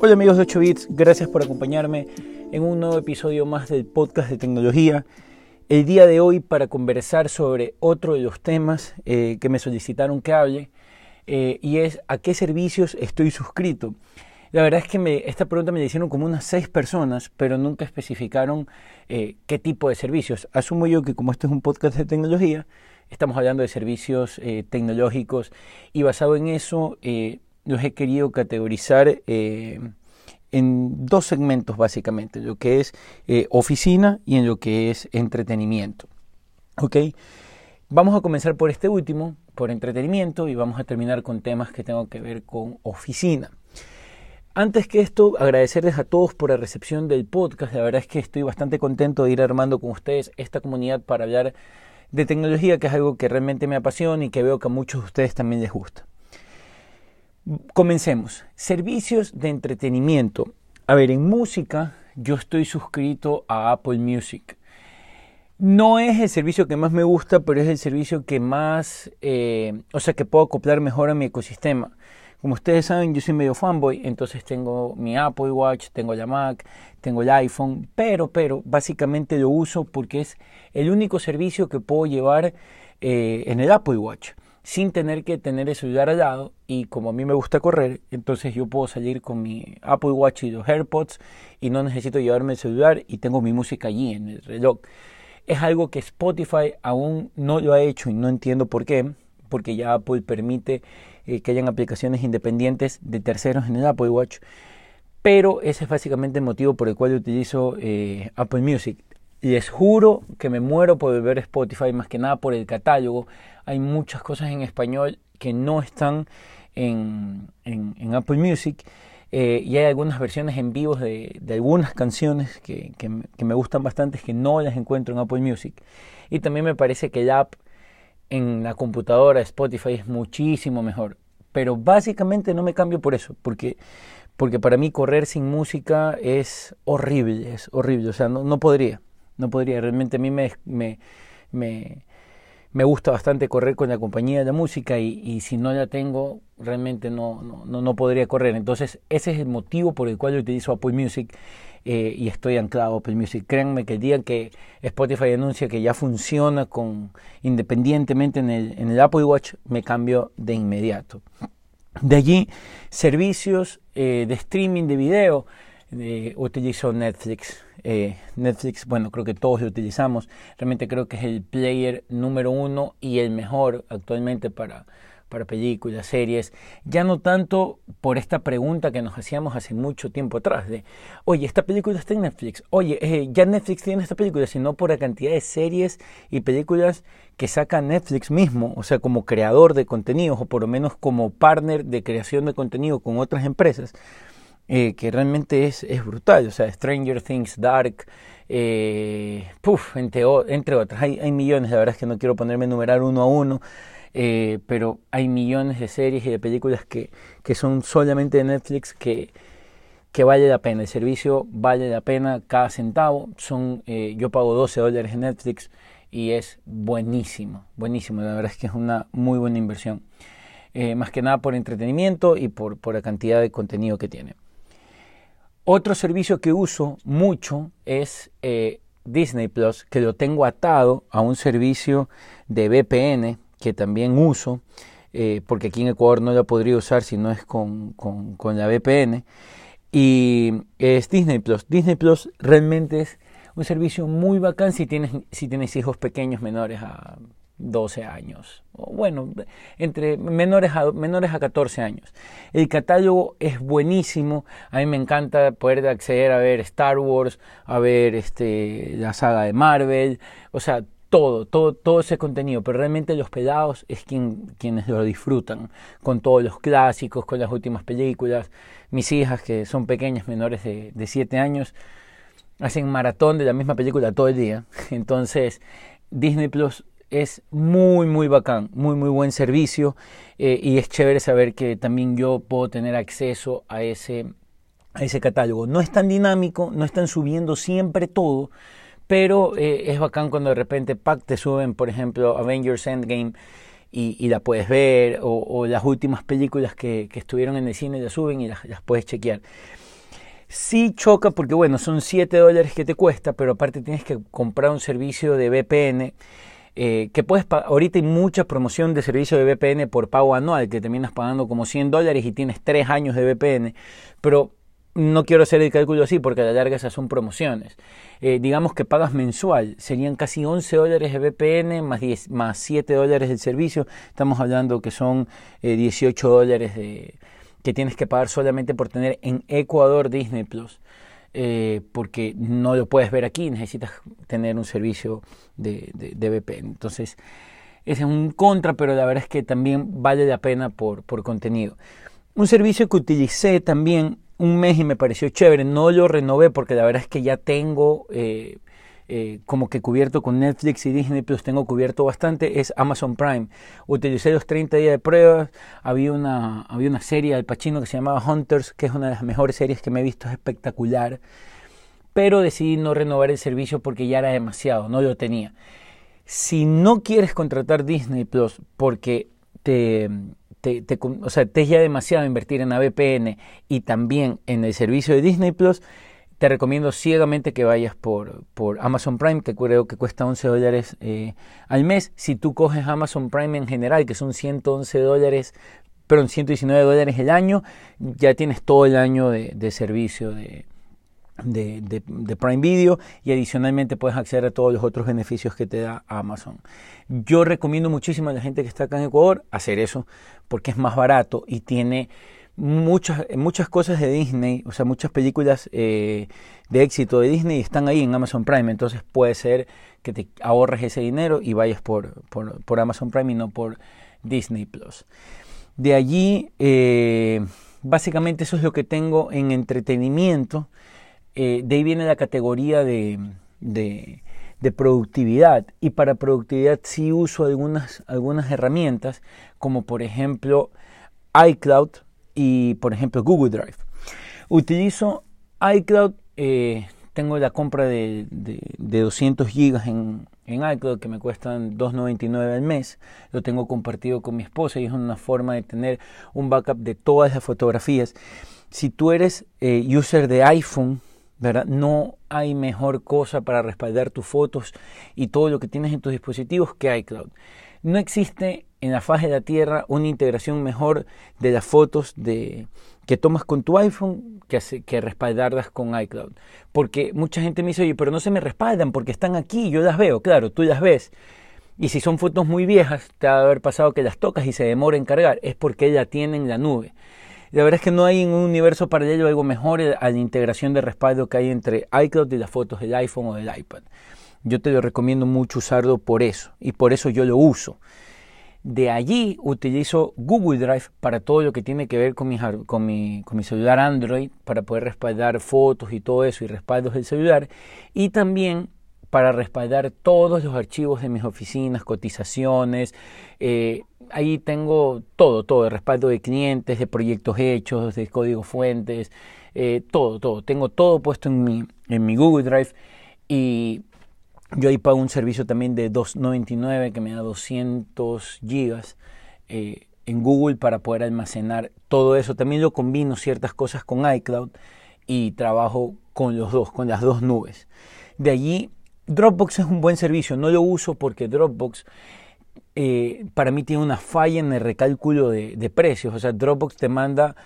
Hola amigos de 8 bits, gracias por acompañarme en un nuevo episodio más del podcast de tecnología. El día de hoy para conversar sobre otro de los temas eh, que me solicitaron que hable eh, y es a qué servicios estoy suscrito. La verdad es que esta pregunta me la hicieron como unas seis personas, pero nunca especificaron eh, qué tipo de servicios. Asumo yo que como este es un podcast de tecnología, estamos hablando de servicios tecnológicos y basado en eso los he querido categorizar eh, en dos segmentos básicamente, lo que es eh, oficina y en lo que es entretenimiento. ¿Ok? Vamos a comenzar por este último, por entretenimiento, y vamos a terminar con temas que tengo que ver con oficina. Antes que esto, agradecerles a todos por la recepción del podcast. La verdad es que estoy bastante contento de ir armando con ustedes esta comunidad para hablar de tecnología, que es algo que realmente me apasiona y que veo que a muchos de ustedes también les gusta. Comencemos. Servicios de entretenimiento. A ver, en música yo estoy suscrito a Apple Music. No es el servicio que más me gusta, pero es el servicio que más, eh, o sea, que puedo acoplar mejor a mi ecosistema. Como ustedes saben, yo soy medio fanboy, entonces tengo mi Apple Watch, tengo la Mac, tengo el iPhone, pero, pero, básicamente lo uso porque es el único servicio que puedo llevar eh, en el Apple Watch sin tener que tener el celular al lado y como a mí me gusta correr, entonces yo puedo salir con mi Apple Watch y los AirPods y no necesito llevarme el celular y tengo mi música allí en el reloj. Es algo que Spotify aún no lo ha hecho y no entiendo por qué, porque ya Apple permite eh, que hayan aplicaciones independientes de terceros en el Apple Watch, pero ese es básicamente el motivo por el cual utilizo eh, Apple Music. Les juro que me muero por ver Spotify, más que nada por el catálogo. Hay muchas cosas en español que no están en, Apple Music. Eh, y hay algunas versiones en vivo de, algunas canciones que, me gustan bastante que no las encuentro en Apple Music. Y también me parece que el app en la computadora Spotify es muchísimo mejor. Pero básicamente no me cambio por eso, porque, porque para mí correr sin música es horrible, es horrible, o sea, no, no podría no podría. Realmente a mí me, me, me, gusta bastante correr con la compañía de la música y, si no la tengo, realmente no, no, no, podría correr. Entonces, ese es el motivo por el cual yo utilizo Apple Music eh, y estoy anclado a Apple Music. Créanme que el día que Spotify anuncia que ya funciona con independientemente en el, en el Apple Watch, me cambio de inmediato. De allí, servicios eh, de streaming de video. Eh, utilizo Netflix. Eh, Netflix, bueno, creo que todos lo utilizamos. Realmente creo que es el player número uno y el mejor actualmente para, para películas, series. Ya no tanto por esta pregunta que nos hacíamos hace mucho tiempo atrás de, oye, esta película está en Netflix. Oye, eh, ya Netflix tiene esta película, sino por la cantidad de series y películas que saca Netflix mismo, o sea, como creador de contenidos o por lo menos como partner de creación de contenido con otras empresas eh, que realmente es, es, brutal. O sea, Stranger Things, Dark, eh, entre, entre otras. Hay, hay, millones, la verdad es que no quiero ponerme a enumerar uno a uno, eh, pero hay millones de series y de películas que, que son solamente de Netflix que, que vale la pena. El servicio vale la pena cada centavo. Son, eh, yo pago 12 dólares en Netflix y es buenísimo, buenísimo. La verdad es que es una muy buena inversión. Eh, más que nada por entretenimiento y por, por la cantidad de contenido que tiene. Otro servicio que uso mucho es eh, Disney Plus, que lo tengo atado a un servicio de VPN que también uso, eh, porque aquí en Ecuador no lo podría usar si no es con, con, la VPN. Y es Disney Plus. Disney Plus realmente es un servicio muy bacán si tienes, si tienes hijos pequeños menores a 12 años, o bueno, entre menores a, menores a 14 años. El catálogo es buenísimo, a mí me encanta poder acceder a ver Star Wars, a ver este, la saga de Marvel, o sea, todo, todo, todo ese contenido, pero realmente los pelados es quien, quienes lo disfrutan, con todos los clásicos, con las últimas películas. Mis hijas, que son pequeñas, menores de, de 7 años, hacen maratón de la misma película todo el día. Entonces, Disney Plus es muy, muy bacán, muy, muy buen servicio eh, y es chévere saber que también yo puedo tener acceso a ese, a ese catálogo. No es tan dinámico, no están subiendo siempre todo, pero eh, es bacán cuando de repente pack te suben, por ejemplo, Avengers Endgame y, la puedes ver, o, las últimas películas que, estuvieron en el cine las suben y las, las puedes chequear. Sí choca porque, bueno, son 7 dólares que te cuesta, pero aparte tienes que comprar un servicio de VPN. Eh, que puedes ahorita hay mucha promoción de servicio de VPN por pago anual, que terminas pagando como 100 dólares y tienes 3 años de VPN, pero no quiero hacer el cálculo así porque a la larga esas son promociones. Eh, digamos que pagas mensual, serían casi 11 dólares de VPN más, 10, más 7 dólares del servicio, estamos hablando que son 18 eh, dólares que tienes que pagar solamente por tener en Ecuador Disney Plus. Eh, porque no lo puedes ver aquí, necesitas tener un servicio de, de, VPN. Entonces, ese es un contra, pero la verdad es que también vale la pena por, por contenido. Un servicio que utilicé también un mes y me pareció chévere, no lo renové porque la verdad es que ya tengo eh, eh, como que cubierto con Netflix y Disney Plus, tengo cubierto bastante, es Amazon Prime. Utilicé los 30 días de pruebas, había una, había una serie al Pacino que se llamaba Hunters, que es una de las mejores series que me he visto, es espectacular, pero decidí no renovar el servicio porque ya era demasiado, no lo tenía. Si no quieres contratar Disney Plus porque te, te, o sea, te es ya demasiado invertir en la VPN y también en el servicio de Disney Plus, te recomiendo ciegamente que vayas por, por Amazon Prime, que creo que cuesta 11 dólares eh, al mes. Si tú coges Amazon Prime en general, que son 111 dólares, perdón, 119 dólares el año, ya tienes todo el año de, servicio de, de, Prime Video y adicionalmente puedes acceder a todos los otros beneficios que te da Amazon. Yo recomiendo muchísimo a la gente que está acá en Ecuador hacer eso porque es más barato y tiene muchas, muchas cosas de Disney, o sea, muchas películas eh, de éxito de Disney están ahí en Amazon Prime, entonces puede ser que te ahorres ese dinero y vayas por, por, Amazon Prime y no por Disney Plus. De allí, eh, básicamente eso es lo que tengo en entretenimiento. Eh, de ahí viene la categoría de, de, de, productividad. Y para productividad sí uso algunas, algunas herramientas, como por ejemplo iCloud, y, por ejemplo, Google Drive. Utilizo iCloud, eh, tengo la compra de, de, 200 gigas en, en, iCloud que me cuestan 2.99 al mes. Lo tengo compartido con mi esposa y es una forma de tener un backup de todas las fotografías. Si tú eres eh, user de iPhone, ¿verdad? No hay mejor cosa para respaldar tus fotos y todo lo que tienes en tus dispositivos que iCloud. No existe en la faz de la Tierra una integración mejor de las fotos de, que tomas con tu iPhone que, que respaldarlas con iCloud. Porque mucha gente me dice, oye, pero no se me respaldan porque están aquí, yo las veo, claro, tú las ves. Y si son fotos muy viejas, te va a haber pasado que las tocas y se demora en cargar, es porque ya tienen la nube. La verdad es que no hay en un universo paralelo algo mejor a la integración de respaldo que hay entre iCloud y las fotos del iPhone o del iPad. Yo te lo recomiendo mucho usarlo por eso y por eso yo lo uso. De allí utilizo Google Drive para todo lo que tiene que ver con mi, celular Android, para poder respaldar fotos y todo eso y respaldos del celular. Y también para respaldar todos los archivos de mis oficinas, cotizaciones. Eh, ahí tengo todo, todo, de respaldo de clientes, de proyectos hechos, de código fuentes, eh, todo, todo. Tengo todo puesto en mi, en mi Google Drive y yo ahí pago un servicio también de 2.99 que me da 200 gigas eh, en Google para poder almacenar todo eso. También lo combino ciertas cosas con iCloud y trabajo con los dos, con las dos nubes. De allí, Dropbox es un buen servicio. No lo uso porque Dropbox eh, para mí tiene una falla en el recálculo de, de precios. O sea, Dropbox te manda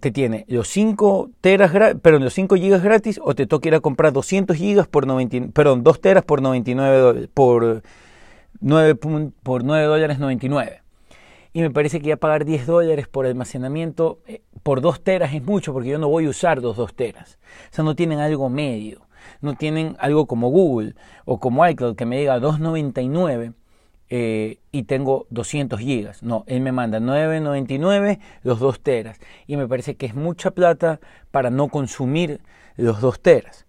te tiene los 5 teras, pero los 5 gigas gratis o te toca ir a comprar 200 gigas por 90, perdón, 2 teras por 99 por 9 por 9 dólares 99. Y me parece que ya pagar 10 dólares por almacenamiento eh, por 2 teras es mucho porque yo no voy a usar los 2 teras. O sea, no tienen algo medio. No tienen algo como Google o como iCloud que me diga 2.99 eh, y tengo 200 gigas. No, él me manda 9.99 los 2 teras. Y me parece que es mucha plata para no consumir los 2 teras.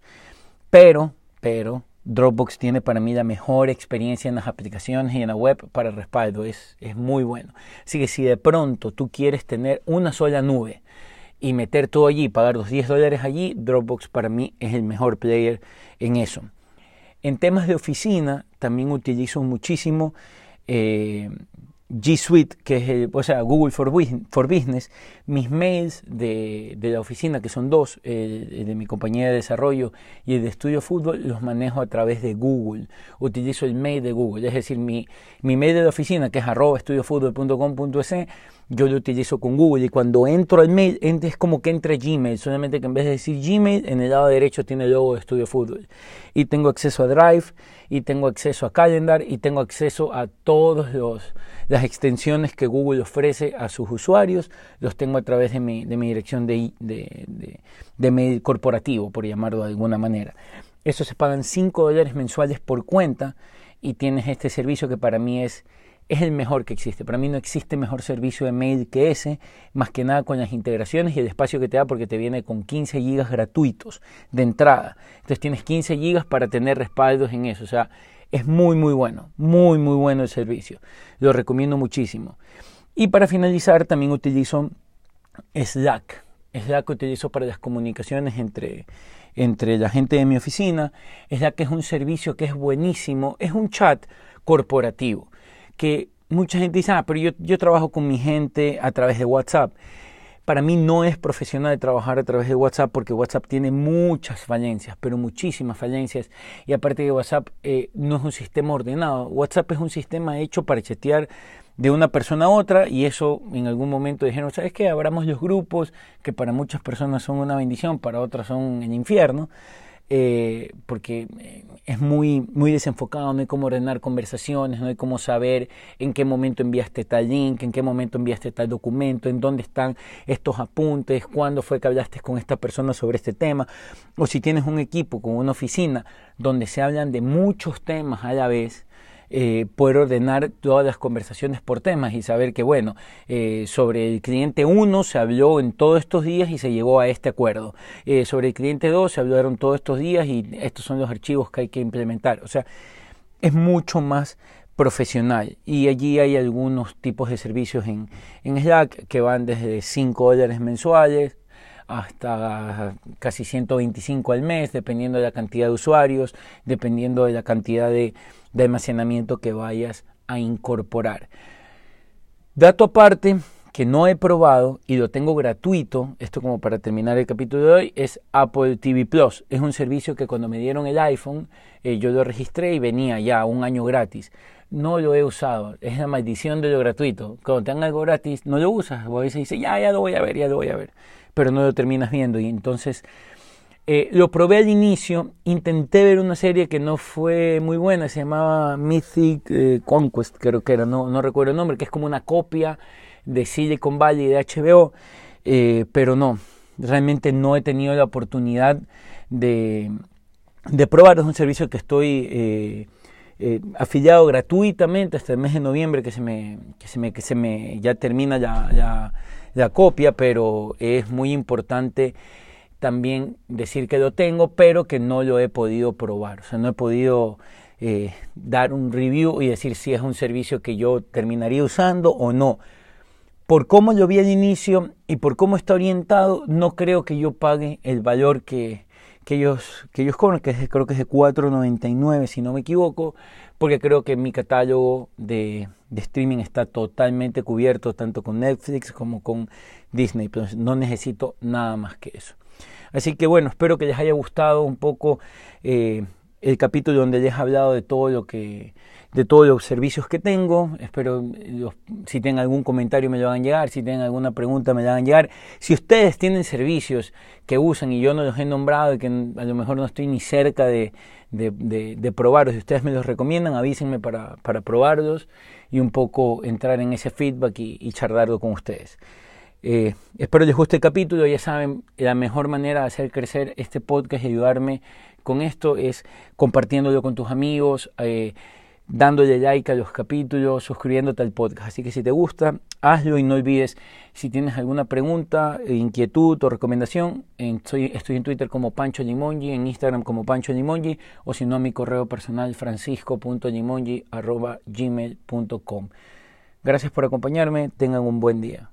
Pero, pero, Dropbox tiene para mí la mejor experiencia en las aplicaciones y en la web para respaldo. Es, es muy bueno. Así que si de pronto tú quieres tener una sola nube y meter todo allí, pagar los 10 dólares allí, Dropbox para mí es el mejor player en eso. En temas de oficina también utilizo muchísimo eh, G Suite, que es el, o sea, Google for, Business, mis mails de, de, la oficina, que son dos, el, de mi compañía de desarrollo y el de estudio fútbol, los manejo a través de Google. Utilizo el mail de Google, es decir, mi, mi mail de la oficina, que es arroba estudiofutbol.com.es, yo lo utilizo con Google y cuando entro al mail es como que entre Gmail, solamente que en vez de decir Gmail, en el lado derecho tiene el logo de Estudio Fútbol. Y tengo acceso a Drive, y tengo acceso a Calendar, y tengo acceso a todas las extensiones que Google ofrece a sus usuarios, los tengo a través de mi, de mi dirección de, de, de mail corporativo, por llamarlo de alguna manera. Eso se pagan 5 dólares mensuales por cuenta y tienes este servicio que para mí es es el mejor que existe. Para mí no existe mejor servicio de mail que ese, más que nada con las integraciones y el espacio que te da porque te viene con 15 gigas gratuitos de entrada. Entonces tienes 15 gigas para tener respaldos en eso. O sea, es muy, muy bueno, muy, muy bueno el servicio. Lo recomiendo muchísimo. Y para finalizar, también utilizo Slack. Slack utilizo para las comunicaciones entre, entre la gente de mi oficina. Slack es un servicio que es buenísimo. Es un chat corporativo que mucha gente dice, ah, pero yo, yo trabajo con mi gente a través de WhatsApp. Para mí no es profesional trabajar a través de WhatsApp porque WhatsApp tiene muchas falencias, pero muchísimas falencias. Y aparte de WhatsApp eh, no es un sistema ordenado. WhatsApp es un sistema hecho para chatear de una persona a otra y eso en algún momento dijeron, ¿sabes qué? Abramos los grupos que para muchas personas son una bendición, para otras son el infierno. Eh, porque eh, es muy, muy desenfocado, no hay cómo ordenar conversaciones, no hay cómo saber en qué momento enviaste tal link, en qué momento enviaste tal documento, en dónde están estos apuntes, cuándo fue que hablaste con esta persona sobre este tema, o si tienes un equipo con una oficina donde se hablan de muchos temas a la vez, eh, poder ordenar todas las conversaciones por temas y saber que, bueno, eh, sobre el cliente 1 se habló en todos estos días y se llegó a este acuerdo. Eh, sobre el cliente 2 se hablaron todos estos días y estos son los archivos que hay que implementar. O sea, es mucho más profesional y allí hay algunos tipos de servicios en, en Slack que van desde 5 dólares mensuales hasta casi 125 al mes, dependiendo de la cantidad de usuarios, dependiendo de la cantidad de, almacenamiento que vayas a incorporar. Dato aparte que no he probado y lo tengo gratuito, esto como para terminar el capítulo de hoy, es Apple TV Plus. Es un servicio que cuando me dieron el iPhone eh, yo lo registré y venía ya un año gratis. No lo he usado, es la maldición de lo gratuito. Cuando te dan algo gratis, no lo usas, a veces dices, ya, ya lo voy a ver, ya lo voy a ver, pero no lo terminas viendo. Y entonces eh, lo probé al inicio, intenté ver una serie que no fue muy buena, se llamaba Mythic eh, Conquest, creo que era, no, no, recuerdo el nombre, que es como una copia de Silicon Valley de HBO, eh, pero no, realmente no he tenido la oportunidad de, de probar, es un servicio que estoy afiliado gratuitamente hasta el mes de noviembre que se me, que se me, que se me ya termina ya, la copia, pero es muy importante también decir que lo tengo, pero que no lo he podido probar. O sea, no he podido eh, dar un review y decir si es un servicio que yo terminaría usando o no. Por cómo lo vi al inicio y por cómo está orientado, no creo que yo pague el valor que, que ellos, que ellos cobran, que creo que es de 4.99 si no me equivoco, porque creo que mi catálogo de, streaming está totalmente cubierto tanto con Netflix como con Disney, pero no necesito nada más que eso. Así que bueno, espero que les haya gustado un poco eh, el capítulo donde les he hablado de todo lo que de todos los servicios que tengo. Espero si tienen algún comentario me lo hagan llegar, si tienen alguna pregunta me lo hagan llegar. Si ustedes tienen servicios que usan y yo no los he nombrado y que a lo mejor no estoy ni cerca de, de, probarlos, si ustedes me los recomiendan, avísenme para, para probarlos y un poco entrar en ese feedback y charlarlo con ustedes. Eh, espero les guste el capítulo. Ya saben, la mejor manera de hacer crecer este podcast y ayudarme con esto es compartiéndolo con tus amigos, eh, dándole like a los capítulos, suscribiéndote al podcast. Así que si te gusta, hazlo y no olvides si tienes alguna pregunta, inquietud o recomendación. estoy, en Twitter como Pancho Limongi, en Instagram como Pancho Limongi o si no mi correo personal francisco.limongi.gmail.com. Gracias por acompañarme, tengan un buen día.